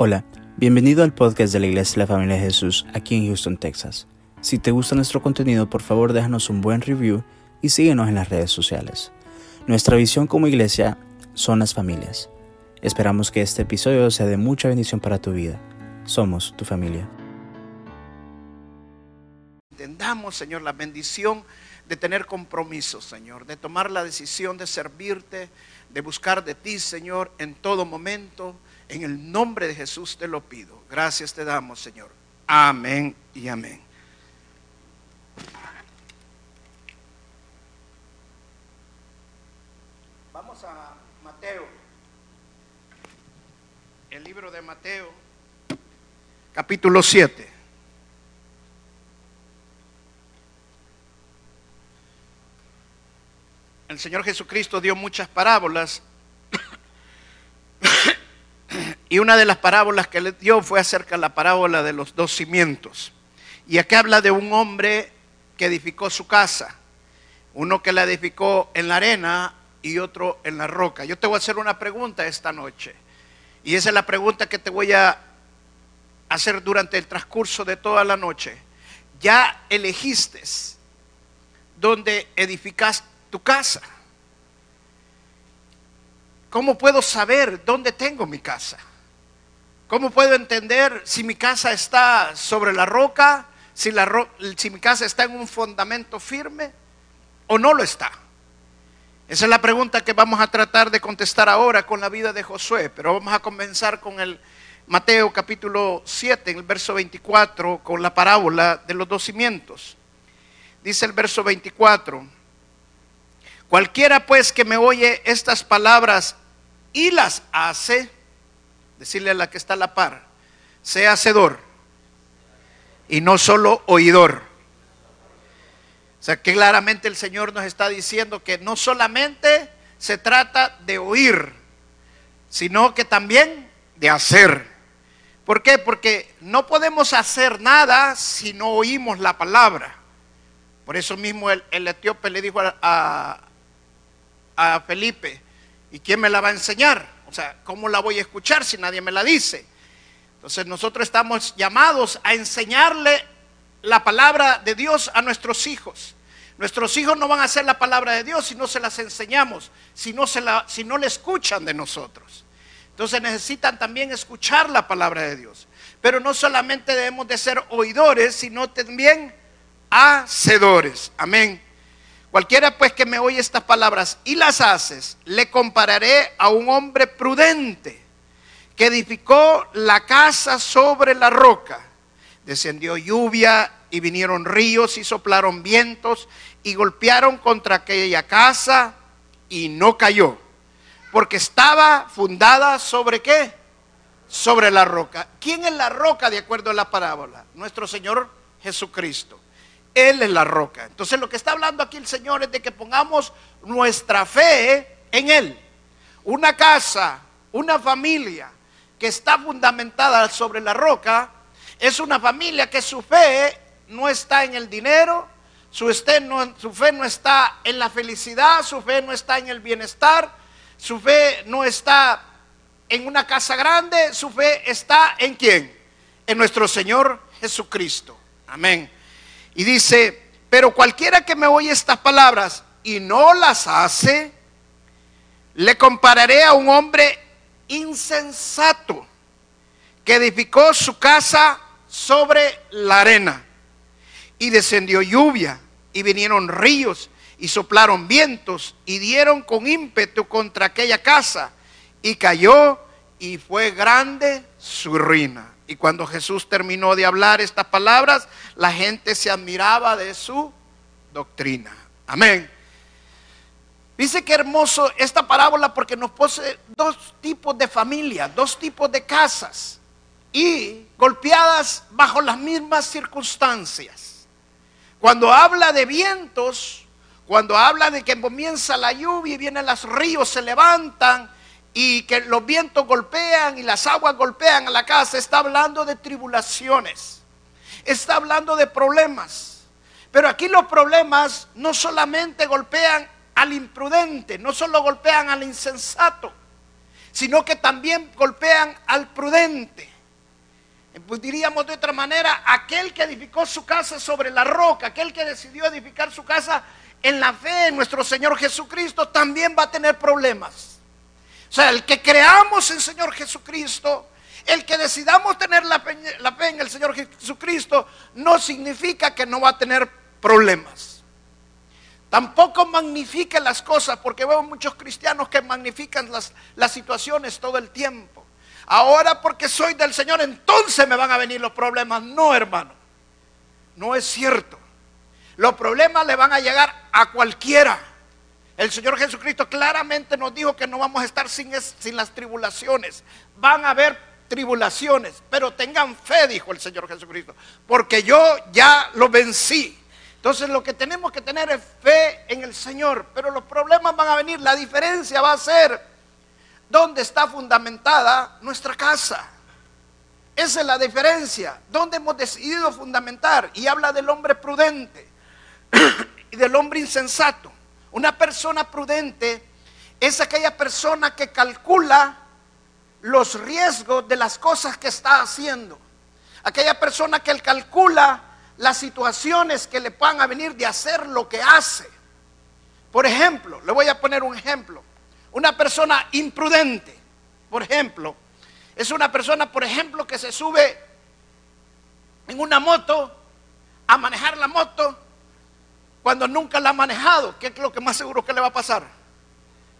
Hola, bienvenido al podcast de la Iglesia de la Familia de Jesús aquí en Houston, Texas. Si te gusta nuestro contenido, por favor déjanos un buen review y síguenos en las redes sociales. Nuestra visión como iglesia son las familias. Esperamos que este episodio sea de mucha bendición para tu vida. Somos tu familia. Entendamos, Señor, la bendición de tener compromisos, Señor, de tomar la decisión de servirte, de buscar de ti, Señor, en todo momento. En el nombre de Jesús te lo pido. Gracias te damos, Señor. Amén y amén. Vamos a Mateo. El libro de Mateo, capítulo 7. El Señor Jesucristo dio muchas parábolas y una de las parábolas que le dio fue acerca de la parábola de los dos cimientos. Y aquí habla de un hombre que edificó su casa. Uno que la edificó en la arena y otro en la roca. Yo te voy a hacer una pregunta esta noche. Y esa es la pregunta que te voy a hacer durante el transcurso de toda la noche. ¿Ya elegiste dónde edificas tu casa? ¿Cómo puedo saber dónde tengo mi casa? ¿Cómo puedo entender si mi casa está sobre la roca, si, mi casa está en un fundamento firme o no lo está? Esa es la pregunta que vamos a tratar de contestar ahora con la vida de Josué, pero vamos a comenzar con el Mateo capítulo 7, en el verso 24, con la parábola de los dos cimientos. Dice el verso 24, cualquiera pues que me oye estas palabras y las hace, decirle a la que está a la par, sea hacedor y no solo oidor. O sea que claramente el Señor nos está diciendo que no solamente se trata de oír, sino que también de hacer. ¿Por qué? Porque no podemos hacer nada si no oímos la palabra. Por eso mismo el, el etíope le dijo a, a, a Felipe, ¿y quién me la va a enseñar? O sea, ¿cómo la voy a escuchar si nadie me la dice? Entonces nosotros estamos llamados a enseñarle la palabra de Dios a nuestros hijos. Nuestros hijos no van a hacer la palabra de Dios si no se las enseñamos, si no, se la, si no escuchan de nosotros. Entonces necesitan también escuchar la palabra de Dios. Pero no solamente debemos de ser oidores, sino también hacedores. Amén. Cualquiera pues que me oye estas palabras y las haces, le compararé a un hombre prudente que edificó la casa sobre la roca. Descendió lluvia y vinieron ríos y soplaron vientos y golpearon contra aquella casa y no cayó, porque estaba fundada sobre qué? Sobre la roca. ¿Quién es la roca de acuerdo a la parábola? Nuestro Señor Jesucristo. Él es la roca. Entonces lo que está hablando aquí el Señor es de que pongamos nuestra fe en Él. Una casa, una familia que está fundamentada sobre la roca, es una familia que su fe no está en el dinero, su, no, su, fe no está en la felicidad, su fe no está en el bienestar, su fe no está en una casa grande, su fe está en quién? En nuestro Señor Jesucristo. Amén. Y dice, pero cualquiera que me oye estas palabras y no las hace, le compararé a un hombre insensato que edificó su casa sobre la arena. Y descendió lluvia y vinieron ríos y soplaron vientos y dieron con ímpetu contra aquella casa y cayó y fue grande su ruina. Y cuando Jesús terminó de hablar estas palabras, la gente se admiraba de su doctrina. Amén. Dice que hermoso esta parábola porque nos posee dos tipos de familias, dos tipos de casas y golpeadas bajo las mismas circunstancias. Cuando habla de vientos, cuando habla de que comienza la lluvia y vienen los ríos, se levantan y que los vientos golpean y las aguas golpean a la casa, está hablando de tribulaciones, está hablando de problemas. Pero aquí los problemas no solamente golpean al imprudente, no solo golpean al insensato, sino que también golpean al prudente. Pues diríamos de otra manera, aquel que edificó su casa sobre la roca, aquel que decidió edificar su casa en la fe en nuestro Señor Jesucristo, también va a tener problemas. O sea, el que creamos en Señor Jesucristo, el que decidamos tener la fe, en el Señor Jesucristo, no significa que no va a tener problemas. Tampoco magnifique las cosas, porque veo muchos cristianos que magnifican las situaciones todo el tiempo. Ahora porque soy del Señor, entonces me van a venir los problemas. No, hermano. No es cierto. Los problemas le van a llegar a cualquiera. El Señor Jesucristo claramente nos dijo que no vamos a estar sin, sin las tribulaciones. Van a haber tribulaciones, pero tengan fe, dijo el Señor Jesucristo, porque yo ya lo vencí. Entonces lo que tenemos que tener es fe en el Señor, pero los problemas van a venir. La diferencia va a ser dónde está fundamentada nuestra casa. Esa es la diferencia. ¿Dónde hemos decidido fundamentar? Y habla del hombre prudente y del hombre insensato. Una persona prudente es aquella persona que calcula los riesgos de las cosas que está haciendo. Aquella persona que calcula las situaciones que le a venir de hacer lo que hace. Por ejemplo, le voy a poner un ejemplo. Una persona imprudente, por ejemplo, es una persona, por ejemplo, que se sube en una moto a manejar la moto cuando nunca la ha manejado, ¿qué es lo que más seguro que le va a pasar?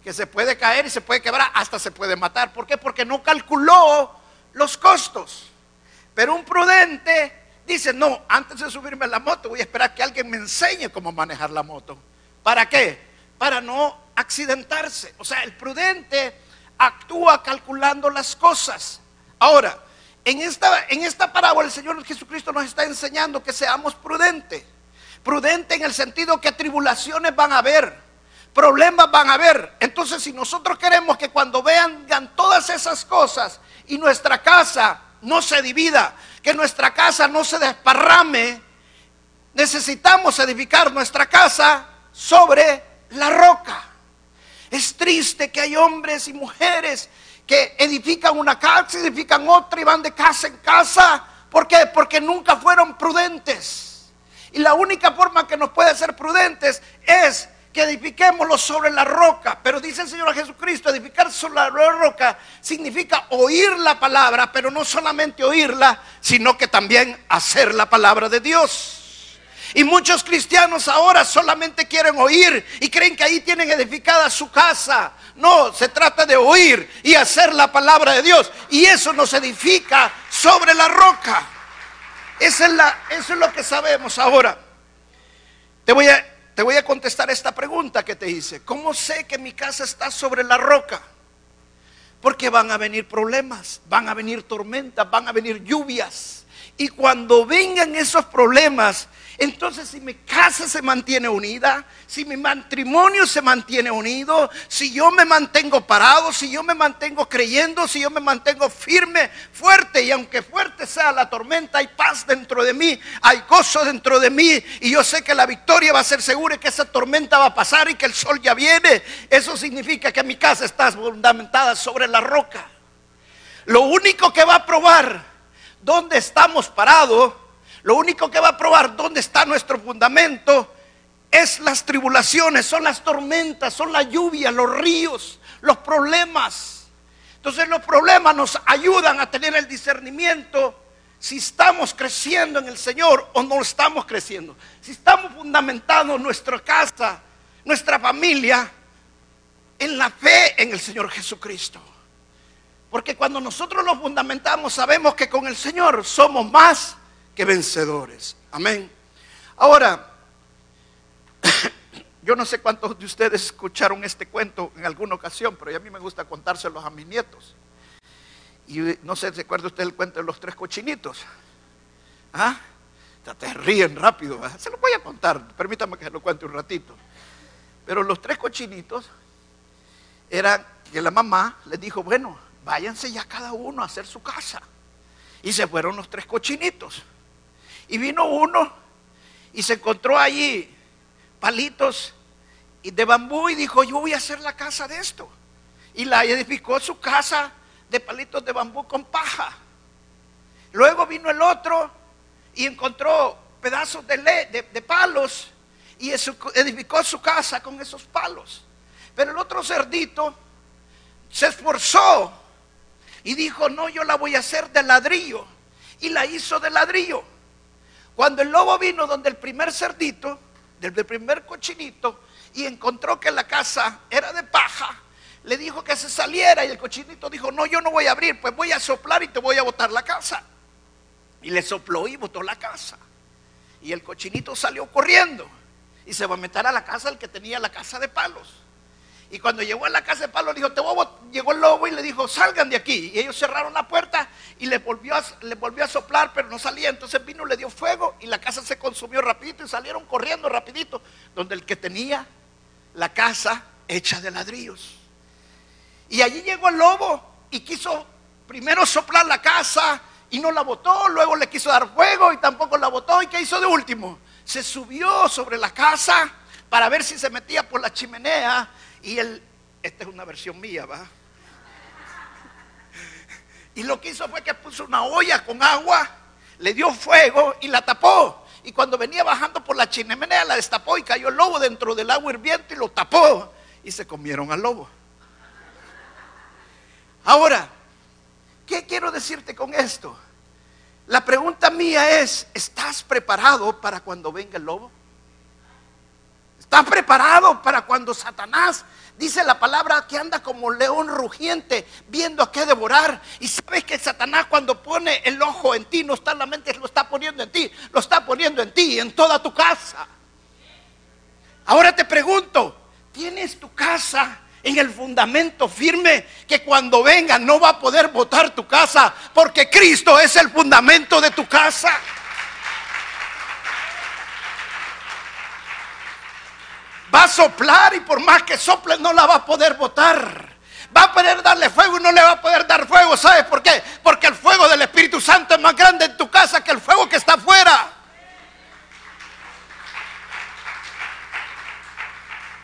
Que se puede caer y se puede quebrar, hasta se puede matar. ¿Por qué? Porque no calculó los costos. Pero un prudente dice, no, antes de subirme a la moto voy a esperar que alguien me enseñe cómo manejar la moto. ¿Para qué? Para no accidentarse. O sea, el prudente actúa calculando las cosas. Ahora, en esta, en esta parábola el Señor Jesucristo nos está enseñando que seamos prudentes. Prudente en el sentido que tribulaciones van a haber, problemas van a haber. Entonces, si nosotros queremos que cuando vean, todas esas cosas y nuestra casa no se divida, que nuestra casa no se desparrame, necesitamos edificar nuestra casa sobre la roca. Es triste que hay hombres y mujeres que edifican una casa, edifican otra y van de casa en casa. ¿Por qué? Porque nunca fueron prudentes. Y la única forma que nos puede ser prudentes es que edifiquémoslo sobre la roca. Pero dice el Señor Jesucristo, edificar sobre la roca significa oír la palabra, pero no solamente oírla, sino que también hacer la palabra de Dios. Y muchos cristianos ahora solamente quieren oír y creen que ahí tienen edificada su casa. No, se trata de oír y hacer la palabra de Dios. Y eso nos edifica sobre la roca. Es eso es lo que sabemos ahora. Te voy, a, te voy a contestar esta pregunta que te hice. ¿Cómo sé que mi casa está sobre la roca? Porque van a venir problemas, van a venir tormentas, van a venir lluvias. Y cuando vengan esos problemas, entonces, si mi casa se mantiene unida, si mi matrimonio se mantiene unido, si yo me mantengo parado, si yo me mantengo creyendo, si yo me mantengo firme, fuerte, y aunque fuerte sea la tormenta, hay paz dentro de mí, hay gozo dentro de mí, y yo sé que la victoria va a ser segura y que esa tormenta va a pasar y que el sol ya viene. Eso significa que mi casa está fundamentada sobre la roca. Lo único que va a probar dónde estamos parados lo único que va a probar dónde está nuestro fundamento es las tribulaciones, son las tormentas, son la lluvia, los ríos, los problemas. Entonces los problemas nos ayudan a tener el discernimiento si estamos creciendo en el Señor o no estamos creciendo. Si estamos fundamentando nuestra casa, nuestra familia en la fe en el Señor Jesucristo. Porque cuando nosotros lo fundamentamos sabemos que con el Señor somos más que vencedores. Amén. Ahora, yo no sé cuántos de ustedes escucharon este cuento en alguna ocasión, pero a mí me gusta contárselos a mis nietos. Y no sé, ¿se acuerda usted el cuento de los tres cochinitos? ¿Ah? Te ríen rápido. Se lo voy a contar, permítame que se lo cuente un ratito. Pero los tres cochinitos eran que la mamá les dijo, bueno, váyanse ya cada uno a hacer su casa. Y se fueron los tres cochinitos. Y vino uno y se encontró allí palitos de bambú y dijo, yo voy a hacer la casa de esto. y la edificó su casa de palitos de bambú con paja. Luego vino el otro y encontró pedazos de, de, palos y edificó su casa con esos palos. Pero el otro cerdito se esforzó y dijo, no, yo la voy a hacer de ladrillo. Y la hizo de ladrillo. Cuando el lobo vino donde el primer cerdito, del primer cochinito, y encontró que la casa era de paja, le dijo que se saliera y el cochinito dijo, no, yo no voy a abrir, pues voy a soplar y te voy a botar la casa. Y le sopló y botó la casa. Y el cochinito salió corriendo y se va a meter a la casa el que tenía la casa de palos. Y cuando llegó a la casa de palos, dijo, te llegó el lobo y le dijo, salgan de aquí. Y ellos cerraron la puerta y le volvió, a, le volvió a soplar, pero no salía. Entonces vino, le dio fuego y la casa se consumió rapidito y salieron corriendo rapidito, donde el que tenía la casa hecha de ladrillos. Y allí llegó el lobo y quiso primero soplar la casa y no la botó, luego le quiso dar fuego y tampoco la botó. ¿Y qué hizo de último? Se subió sobre la casa para ver si se metía por la chimenea y él, esta es una versión mía, ¿va? Y lo que hizo fue que puso una olla con agua, le dio fuego y la tapó. Y cuando venía bajando por la chimenea la destapó y cayó el lobo dentro del agua hirviente y lo tapó. Y se comieron al lobo. Ahora, ¿qué quiero decirte con esto? La pregunta mía es, ¿estás preparado para cuando venga el lobo? ¿Estás preparado para cuando Satanás dice la palabra que anda como león rugiente viendo a qué devorar? Y sabes que Satanás cuando pone el ojo en ti no está en la mente, lo está poniendo en ti, lo está poniendo en ti, en toda tu casa. Ahora te pregunto, ¿tienes tu casa en el fundamento firme que cuando venga no va a poder botar tu casa porque Cristo es el fundamento de tu casa? Va a soplar y por más que sople no la va a poder botar. Va a poder darle fuego y no le va a poder dar fuego. ¿Sabes por qué? Porque el fuego del Espíritu Santo es más grande en tu casa que el fuego que está afuera.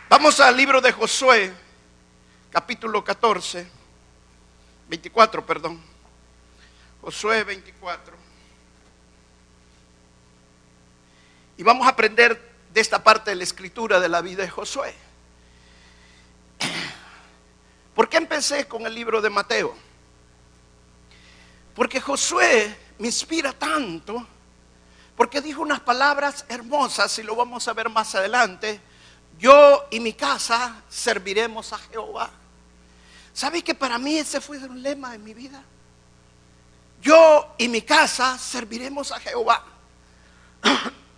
Vamos al libro de Josué, capítulo 14, 24, perdón. Josué 24. Y vamos a aprender de esta parte de la escritura de la vida de Josué. ¿Por qué empecé con el libro de Mateo? Porque Josué me inspira tanto, porque dijo unas palabras hermosas, y lo vamos a ver más adelante, yo y mi casa serviremos a Jehová. ¿Sabe que para mí ese fue un lema en mi vida? Yo y mi casa serviremos a Jehová.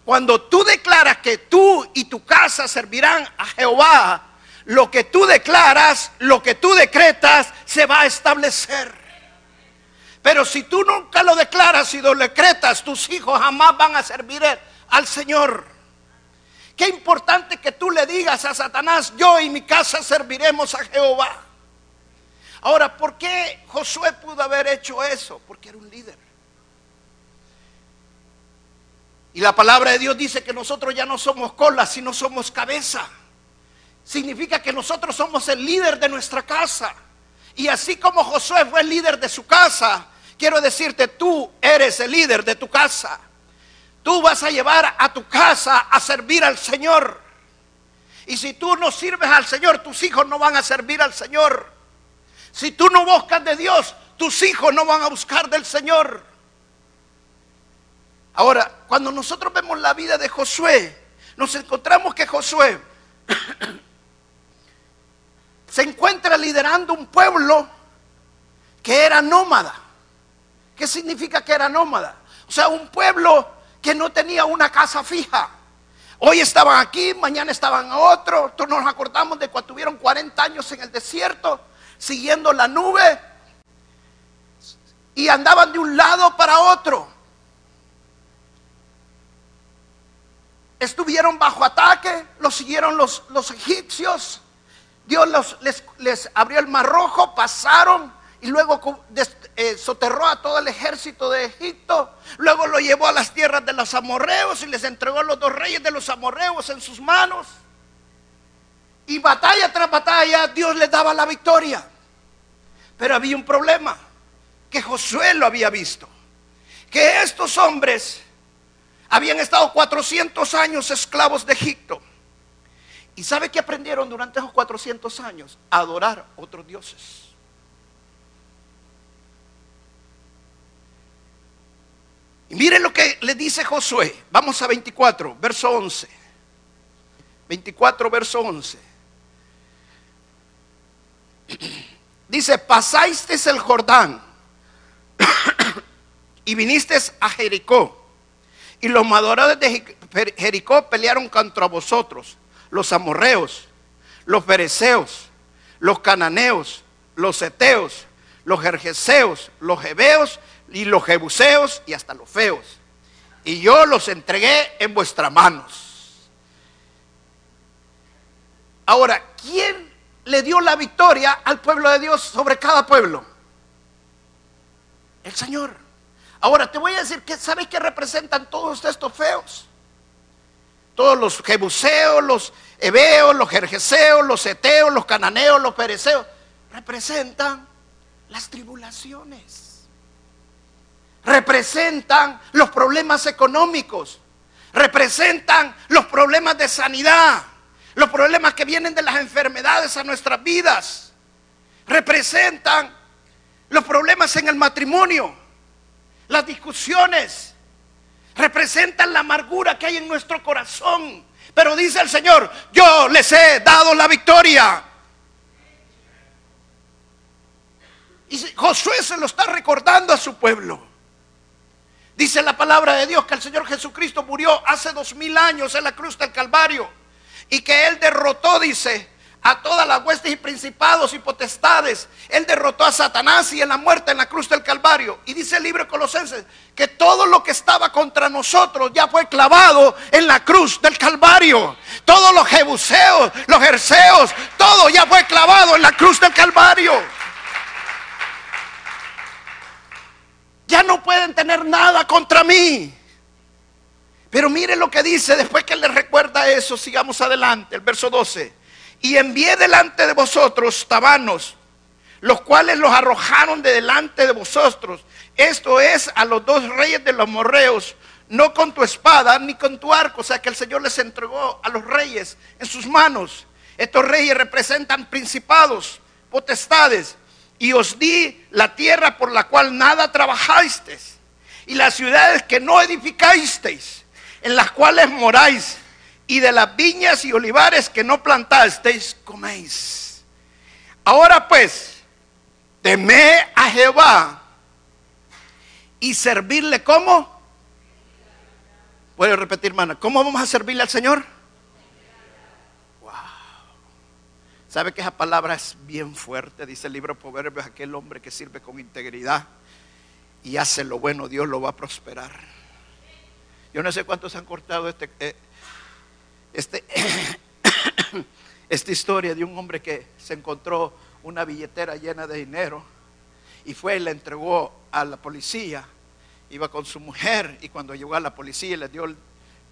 Cuando tú declaras que tú y tu casa servirán a Jehová, lo que tú declaras, lo que tú decretas, se va a establecer. Pero si tú nunca lo declaras y lo decretas, tus hijos jamás van a servir al Señor. Qué importante que tú le digas a Satanás, yo y mi casa serviremos a Jehová. Ahora, ¿por qué Josué pudo haber hecho eso? Porque era un líder. Y la palabra de Dios dice que nosotros ya no somos cola, sino somos cabeza. Significa que nosotros somos el líder de nuestra casa. Y así como Josué fue el líder de su casa, quiero decirte, tú eres el líder de tu casa. Tú vas a llevar a tu casa a servir al Señor. Y si tú no sirves al Señor, tus hijos no van a servir al Señor. Si tú no buscas de Dios, tus hijos no van a buscar del Señor. Ahora, cuando nosotros vemos la vida de Josué, nos encontramos que Josué se encuentra liderando un pueblo que era nómada. ¿Qué significa que era nómada? O sea, un pueblo que no tenía una casa fija. Hoy estaban aquí, mañana estaban a otro. Nos acordamos de cuando tuvieron 40 años en el desierto, siguiendo la nube, y andaban de un lado para otro. Estuvieron bajo ataque, los siguieron los, los egipcios, Dios les, les, abrió el mar rojo, pasaron y luego eh, soterró a todo el ejército de Egipto, luego lo llevó a las tierras de los amorreos y les entregó a los dos reyes de los amorreos en sus manos. Y batalla tras batalla Dios les daba la victoria. Pero había un problema, que Josué lo había visto. Que estos hombres habían estado 400 años esclavos de Egipto. ¿Y sabe qué aprendieron durante esos 400 años? A adorar otros dioses. Y miren lo que le dice Josué. Vamos a 24, verso 11. 24, verso 11. Dice, pasáis el Jordán y viniste a Jericó. Y los madoradores de Jericó pelearon contra vosotros, los amorreos, los fereceos, los cananeos, los eteos, los jerjeseos, los hebeos y los jebuseos y hasta los feos. Y yo los entregué en vuestras manos. Ahora, ¿quién le dio la victoria al pueblo de Dios sobre cada pueblo? El Señor. Ahora te voy a decir que sabes qué representan todos estos feos. Todos los jebuseos, los hebeos, los jerjeseos, los eteos, los cananeos, los pereceos, representan las tribulaciones. Representan los problemas económicos, representan los problemas de sanidad, los problemas que vienen de las enfermedades a nuestras vidas, representan los problemas en el matrimonio, las discusiones, representan la amargura que hay en nuestro corazón. Pero dice el Señor, yo les he dado la victoria. Y Josué se lo está recordando a su pueblo. Dice la palabra de Dios que el Señor Jesucristo murió hace dos mil años en la cruz del Calvario y que Él derrotó, dice, a todas las huestes y principados y potestades. Él derrotó a Satanás y en la muerte en la cruz del Calvario. Y dice el libro de Colosenses que todo lo que estaba contra nosotros ya fue clavado en la cruz del Calvario. Todos los jebuseos, los jerseos, todo ya fue clavado en la cruz del Calvario. ya no pueden tener nada contra mí. Pero mire lo que dice después que le recuerda eso, sigamos adelante, el verso 12. Y envié delante de vosotros tabanos, los cuales los arrojaron de delante de vosotros. Esto es a los dos reyes de los morreos, no con tu espada ni con tu arco. O sea que el Señor les entregó a los reyes en sus manos. Estos reyes representan principados, potestades y os di la tierra por la cual nada trabajasteis y las ciudades que no edificasteis, en las cuales moráis, y de las viñas y olivares que no plantasteis, coméis. Ahora pues, temé a Jehová y servirle como. Puede repetir, hermana, ¿cómo vamos a servirle al Señor? ¿Sabe que esa palabra es bien fuerte? Dice el libro de Proverbios, aquel hombre que sirve con integridad y hace lo bueno, Dios lo va a prosperar. Yo no sé cuántos han cortado este, eh, este esta historia de un hombre que se encontró una billetera llena de dinero y fue y la entregó a la policía. Iba con su mujer y cuando llegó a la policía le dio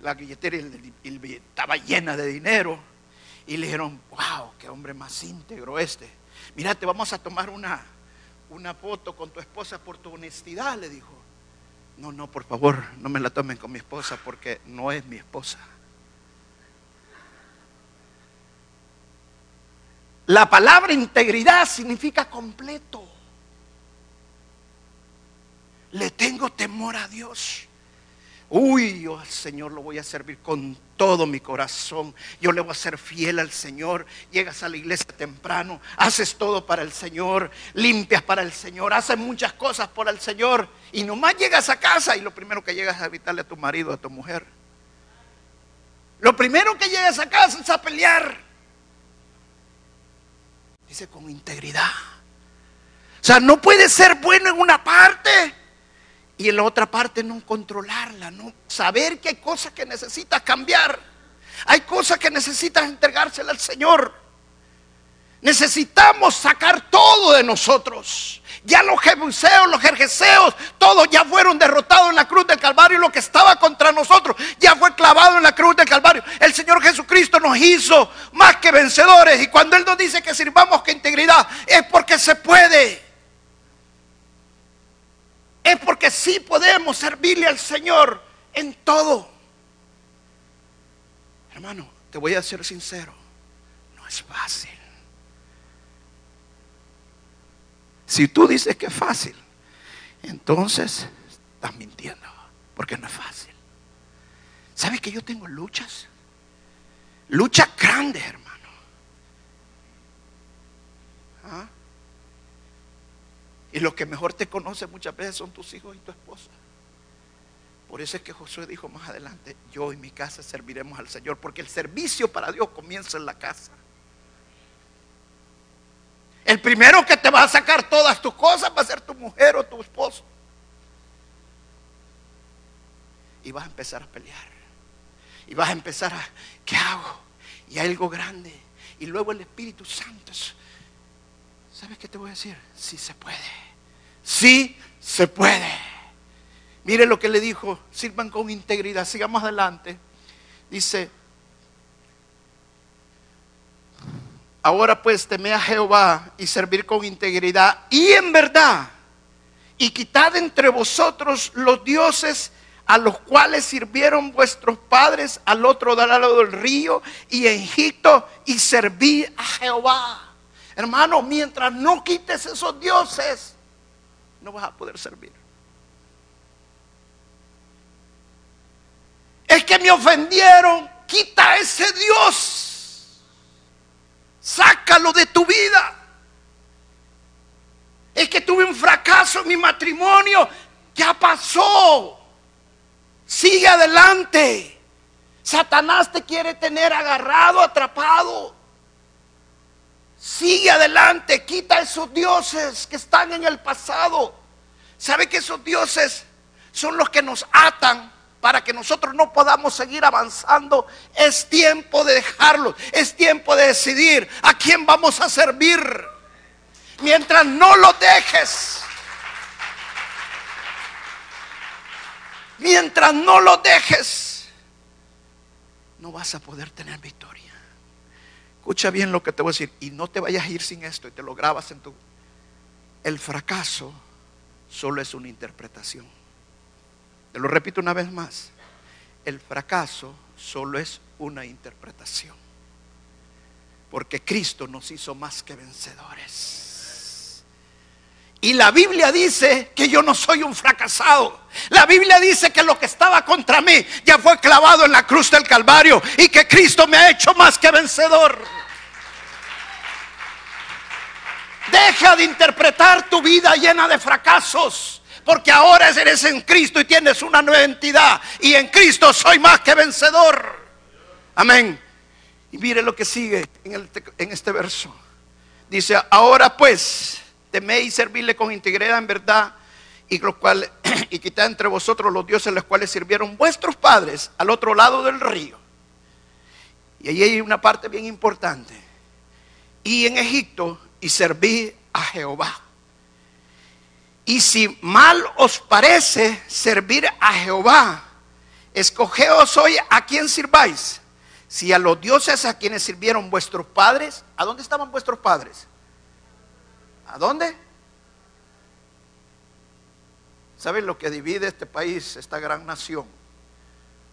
la billetera y estaba llena de dinero y le dijeron, wow, qué hombre más íntegro este. Mira, te vamos a tomar una, una foto con tu esposa por tu honestidad, le dijo. No, no, por favor, no me la tomen con mi esposa porque no es mi esposa. La palabra integridad significa completo. Le tengo temor a Dios. Uy, yo al Señor lo voy a servir con todo mi corazón. Yo le voy a ser fiel al Señor. Llegas a la iglesia temprano, haces todo para el Señor, limpias para el Señor, haces muchas cosas por el Señor. Y nomás llegas a casa y lo primero que llegas es a evitarle a tu marido, a tu mujer. Lo primero que llegas a casa es a pelear. Dice con integridad. O sea, no puede ser bueno en una parte y en la otra parte no controlarla, no saber que hay cosas que necesitas cambiar. Hay cosas que necesitas entregárselas al Señor. Necesitamos sacar todo de nosotros. Ya los jebuseos, los jerjeseos, todos ya fueron derrotados en la cruz del Calvario. Lo que estaba contra nosotros ya fue clavado en la cruz del Calvario. El Señor Jesucristo nos hizo más que vencedores. Y cuando Él nos dice que sirvamos con integridad, es porque se puede. que sí podemos servirle al Señor en todo. Hermano, te voy a ser sincero, no es fácil. Si tú dices que es fácil, entonces estás mintiendo, porque no es fácil. ¿Sabes que yo tengo luchas? Luchas grandes, hermano. ¿Ah? Y los que mejor te conocen muchas veces son tus hijos y tu esposa. Por eso es que Josué dijo más adelante, yo y mi casa serviremos al Señor, porque el servicio para Dios comienza en la casa. El primero que te va a sacar todas tus cosas va a ser tu mujer o tu esposo. Y vas a empezar a pelear. Y vas a empezar a, ¿qué hago? Y algo grande. Y luego el Espíritu Santo. ¿Sabes qué te voy a decir? Sí se puede. Sí se puede. Mire lo que le dijo, sirvan con integridad. Sigamos adelante. Dice, Ahora pues teme a Jehová y servir con integridad y en verdad. Y quitad entre vosotros los dioses a los cuales sirvieron vuestros padres al otro lado del río y en Egipto y serví a Jehová. Hermano, mientras no quites esos dioses, no vas a poder servir. Es que me ofendieron, quita ese Dios Sácalo de tu vida. Es que tuve un fracaso en mi matrimonio. Ya pasó. Sigue adelante. Satanás te quiere tener agarrado, atrapado. Sigue adelante. Quita esos dioses que están en el pasado. ¿Sabe que esos dioses son los que nos atan? Para que nosotros no podamos seguir avanzando, es tiempo de dejarlo, es tiempo de decidir a quién vamos a servir. Mientras no lo dejes, mientras no lo dejes, no vas a poder tener victoria. Escucha bien lo que te voy a decir y no te vayas a ir sin esto y te lo grabas en tu... El fracaso solo es una interpretación lo repito una vez más. El fracaso solo es una interpretación. Porque Cristo nos hizo más que vencedores. Y la Biblia dice que yo no soy un fracasado. La Biblia dice que lo que estaba contra mí ya fue clavado en la cruz del Calvario y que Cristo me ha hecho más que vencedor. Deja de interpretar tu vida llena de fracasos porque ahora eres en Cristo y tienes una nueva entidad. Y en Cristo soy más que vencedor. Amén. Y mire lo que sigue en, este verso. Dice, ahora pues, teméis servirle con integridad en verdad y, lo cual, y quitad entre vosotros los dioses los cuales sirvieron vuestros padres al otro lado del río. Y ahí hay una parte bien importante. Y en Egipto y serví a Jehová. Y si mal os parece servir a Jehová, escogeos hoy a quién sirváis. Si a los dioses a quienes sirvieron vuestros padres, ¿a dónde estaban vuestros padres? ¿A dónde? ¿Saben lo que divide este país, esta gran nación,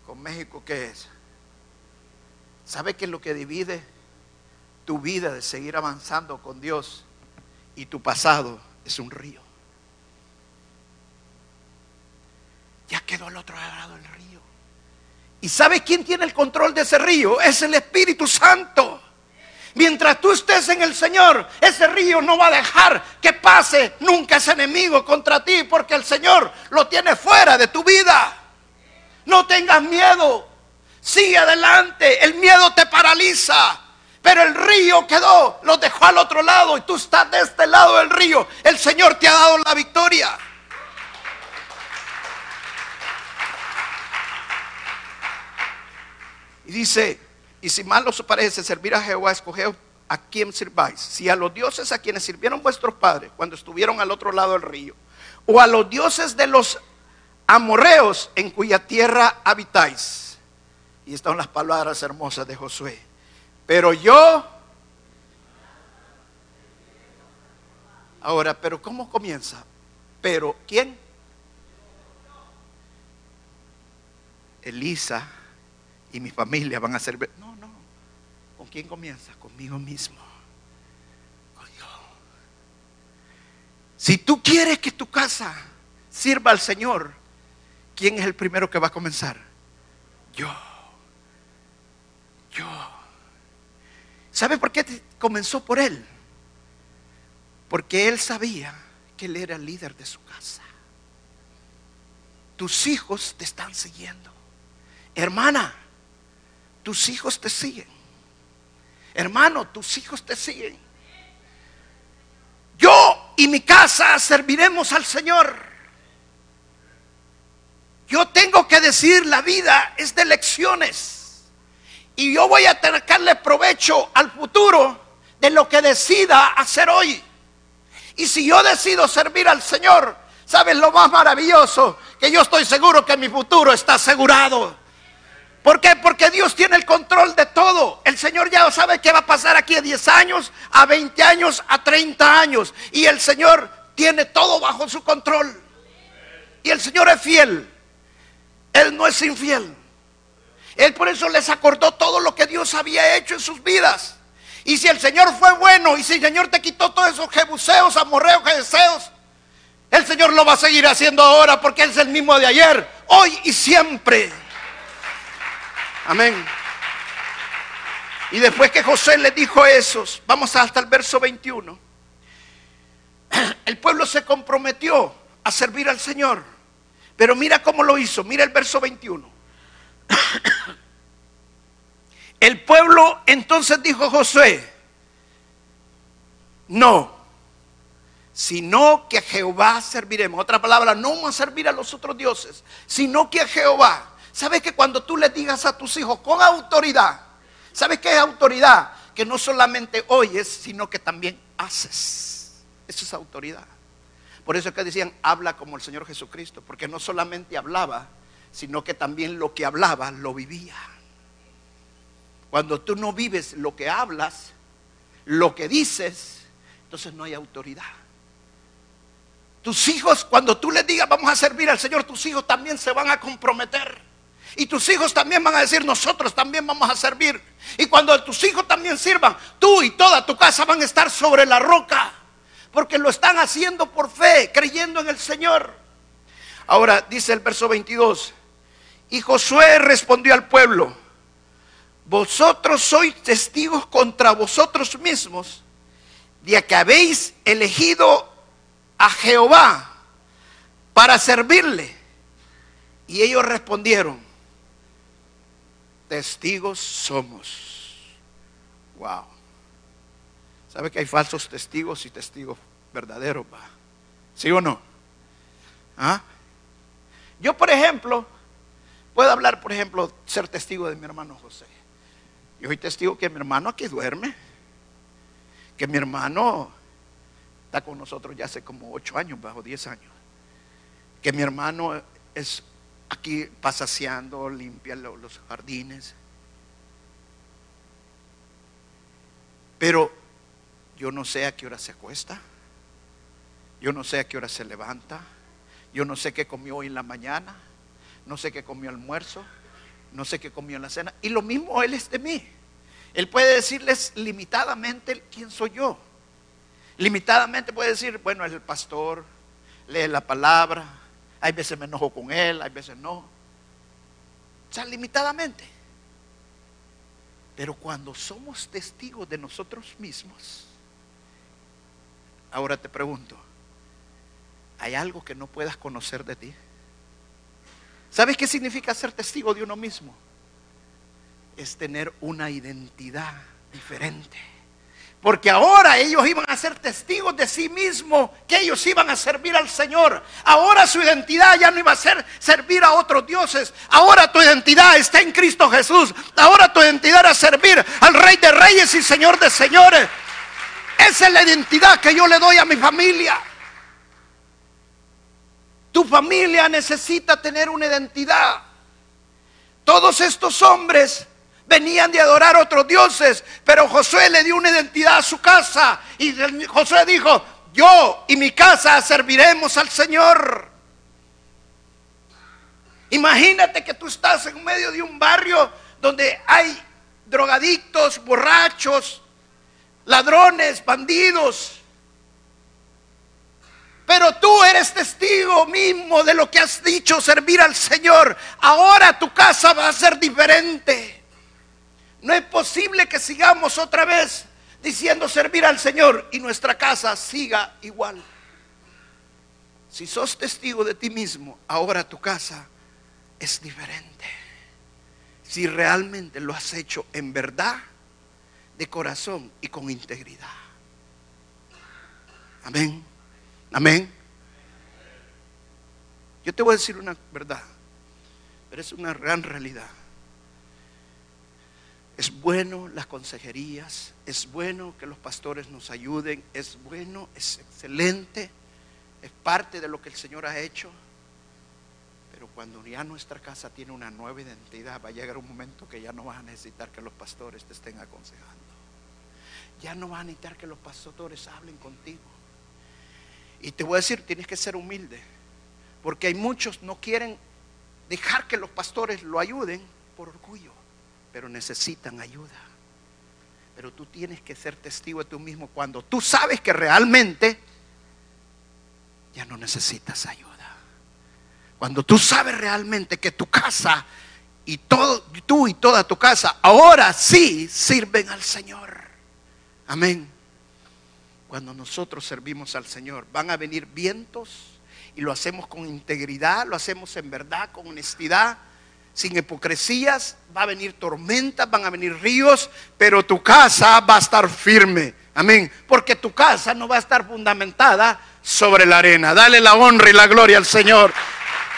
con México qué es? ¿Sabe qué es lo que divide tu vida de seguir avanzando con Dios y tu pasado? Es un río. Ya quedó al otro lado del río. ¿Y sabe quién tiene el control de ese río? Es el Espíritu Santo. Mientras tú estés en el Señor, ese río no va a dejar que pase nunca ese enemigo contra ti, porque el Señor lo tiene fuera de tu vida. No tengas miedo. Sigue adelante. El miedo te paraliza. Pero el río quedó, lo dejó al otro lado y tú estás de este lado del río. El Señor te ha dado la victoria. Dice, y si mal os parece servir a Jehová, escogeos a quien sirváis. Si a los dioses a quienes sirvieron vuestros padres cuando estuvieron al otro lado del río, o a los dioses de los amorreos en cuya tierra habitáis. Y están las palabras hermosas de Josué. Pero yo... Ahora, pero ¿cómo comienza? Pero ¿quién? Elisa y mi familia van a servir. No, no. ¿Con quién comienza? Conmigo mismo. Con Dios. Si tú quieres que tu casa sirva al Señor, ¿quién es el primero que va a comenzar? Yo. Yo. ¿Sabe por qué comenzó por él? Porque él sabía que él era el líder de su casa. Tus hijos te están siguiendo. Hermana, tus hijos te siguen. Hermano, tus hijos te siguen. Yo y mi casa serviremos al Señor. Yo tengo que decir, la vida es de lecciones. Y yo voy a sacarle provecho al futuro de lo que decida hacer hoy. Y si yo decido servir al Señor, ¿sabes lo más maravilloso? Que yo estoy seguro que mi futuro está asegurado. ¿Por qué? Porque Dios tiene el control de todo. El Señor ya sabe qué va a pasar aquí a 10 años, a 20 años, a 30 años. Y el Señor tiene todo bajo su control. Y el Señor es fiel. Él no es infiel. Él por eso les acordó todo lo que Dios había hecho en sus vidas. Y si el Señor fue bueno y si el Señor te quitó todos esos jebuseos, amorreos, deseos, el Señor lo va a seguir haciendo ahora porque Él es el mismo de ayer, hoy y siempre. Amén. Y después que José le dijo eso, vamos hasta el verso 21. El pueblo se comprometió a servir al Señor. Pero mira cómo lo hizo. Mira el verso 21. El pueblo entonces dijo Josué, no, sino que a Jehová serviremos. Otra palabra, no vamos a servir a los otros dioses, sino que a Jehová. ¿Sabes que cuando tú le digas a tus hijos con autoridad, ¿sabes qué es autoridad? Que no solamente oyes, sino que también haces. Eso es autoridad. Por eso es que decían, habla como el Señor Jesucristo, porque no solamente hablaba, sino que también lo que hablaba lo vivía. Cuando tú no vives lo que hablas, lo que dices, entonces no hay autoridad. Tus hijos, cuando tú les digas vamos a servir al Señor, tus hijos también se van a comprometer. Y tus hijos también van a decir, nosotros también vamos a servir. Y cuando tus hijos también sirvan, tú y toda tu casa van a estar sobre la roca. Porque lo están haciendo por fe, creyendo en el Señor. Ahora dice el verso 22. Y Josué respondió al pueblo, vosotros sois testigos contra vosotros mismos de que habéis elegido a Jehová para servirle. Y ellos respondieron, testigos somos. Wow. ¿Sabe que hay falsos testigos y testigos verdaderos? Va? ¿Sí o no? ¿Ah? Yo, por ejemplo, puedo hablar, por ejemplo, ser testigo de mi hermano José. Yo soy testigo que mi hermano aquí duerme, que mi hermano está con nosotros ya hace como ocho años, bajo diez años, que mi hermano es aquí pasaseando, limpia los jardines. Pero yo no sé a qué hora se acuesta, yo no sé a qué hora se levanta, yo no sé qué comió hoy en la mañana, no sé qué comió almuerzo no sé qué comió en la cena. Y lo mismo Él es de mí. Él puede decirles limitadamente quién soy yo. Limitadamente puede decir, bueno, es el pastor, lee la palabra, hay veces me enojo con él, hay veces no. O sea, limitadamente. Pero cuando somos testigos de nosotros mismos, ahora te pregunto, ¿hay algo que no puedas conocer de ti? ¿Sabes qué significa ser testigo de uno mismo? Es tener una identidad diferente. Porque ahora ellos iban a ser testigos de sí mismos, que ellos iban a servir al Señor. Ahora su identidad ya no iba a ser servir a otros dioses. Ahora tu identidad está en Cristo Jesús. Ahora tu identidad era servir al Rey de Reyes y Señor de Señores. Esa es la identidad que yo le doy a mi familia. Tu familia necesita tener una identidad. Todos estos hombres venían de adorar otros dioses, pero Josué le dio una identidad a su casa y Josué dijo, yo y mi casa serviremos al Señor. Imagínate que tú estás en medio de un barrio donde hay drogadictos, borrachos, ladrones, bandidos. Pero tú eres testigo mismo de lo que has dicho, servir al Señor. Ahora tu casa va a ser diferente. No es posible que sigamos otra vez diciendo servir al Señor y nuestra casa siga igual. Si sos testigo de ti mismo, ahora tu casa es diferente. Si realmente lo has hecho en verdad, de corazón y con integridad. Amén. Amén. Yo te voy a decir una verdad, pero es una gran realidad. Es bueno las consejerías, es bueno que los pastores nos ayuden, es bueno, es excelente, es parte de lo que el Señor ha hecho. Pero cuando ya nuestra casa tiene una nueva identidad, va a llegar un momento que ya no vas a necesitar que los pastores te estén aconsejando. Ya no vas a necesitar que los pastores hablen contigo. Y te voy a decir, tienes que ser humilde, porque hay muchos no quieren dejar que los pastores lo ayuden por orgullo pero necesitan ayuda. Pero tú tienes que ser testigo de tú mismo cuando tú sabes que realmente ya no necesitas ayuda. Cuando tú sabes realmente que tu casa y todo, tú y toda tu casa ahora sí sirven al Señor. Amén. Cuando nosotros servimos al Señor, van a venir vientos y lo hacemos con integridad, lo hacemos en verdad, con honestidad sin hipocresías, va a venir tormentas, van a venir ríos, pero tu casa va a estar firme. Amén. Porque tu casa no va a estar fundamentada sobre la arena. Dale la honra y la gloria al Señor.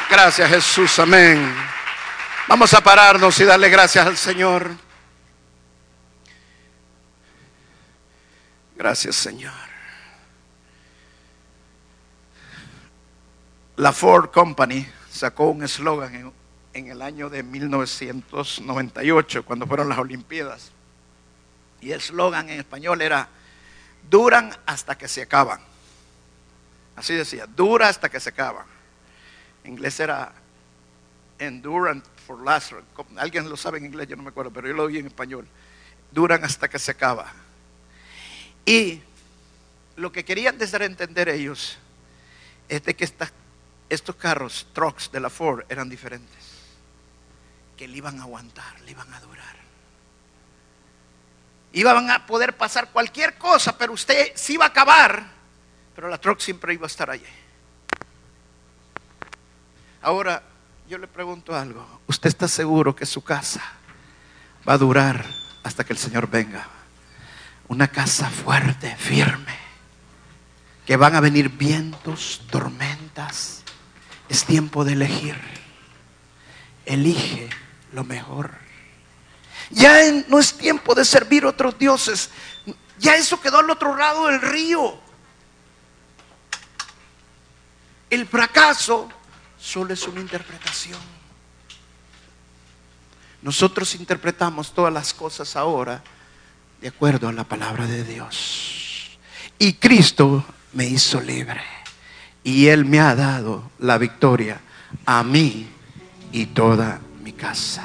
Gracias Jesús. Amén. Vamos a pararnos y darle gracias al Señor. Gracias Señor. La Ford Company sacó un eslogan en el año de 1998, cuando fueron las Olimpiadas. Y el eslogan en español era, duran hasta que se acaban. Así decía, dura hasta que se acaban. En inglés era endurance for last. Alguien lo sabe en inglés, yo no me acuerdo, pero yo lo oí en español. Duran hasta que se acaba. Y lo que querían a entender ellos es de que estos carros, trucks de la Ford, eran diferentes que le iban a aguantar, le iban a durar. Iban a poder pasar cualquier cosa, pero usted sí iba a acabar, pero la truck siempre iba a estar allí. Ahora, yo le pregunto algo. ¿Usted está seguro que su casa va a durar hasta que el Señor venga? Una casa fuerte, firme, que van a venir vientos, tormentas. Es tiempo de elegir. Elige lo mejor. Ya no es tiempo de servir otros dioses. Ya eso quedó al otro lado del río. El fracaso solo es una interpretación. Nosotros interpretamos todas las cosas ahora de acuerdo a la palabra de Dios. Y Cristo me hizo libre. Y Él me ha dado la victoria a mí y toda casa.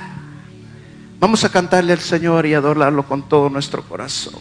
Vamos a cantarle al Señor y adorarlo con todo nuestro corazón.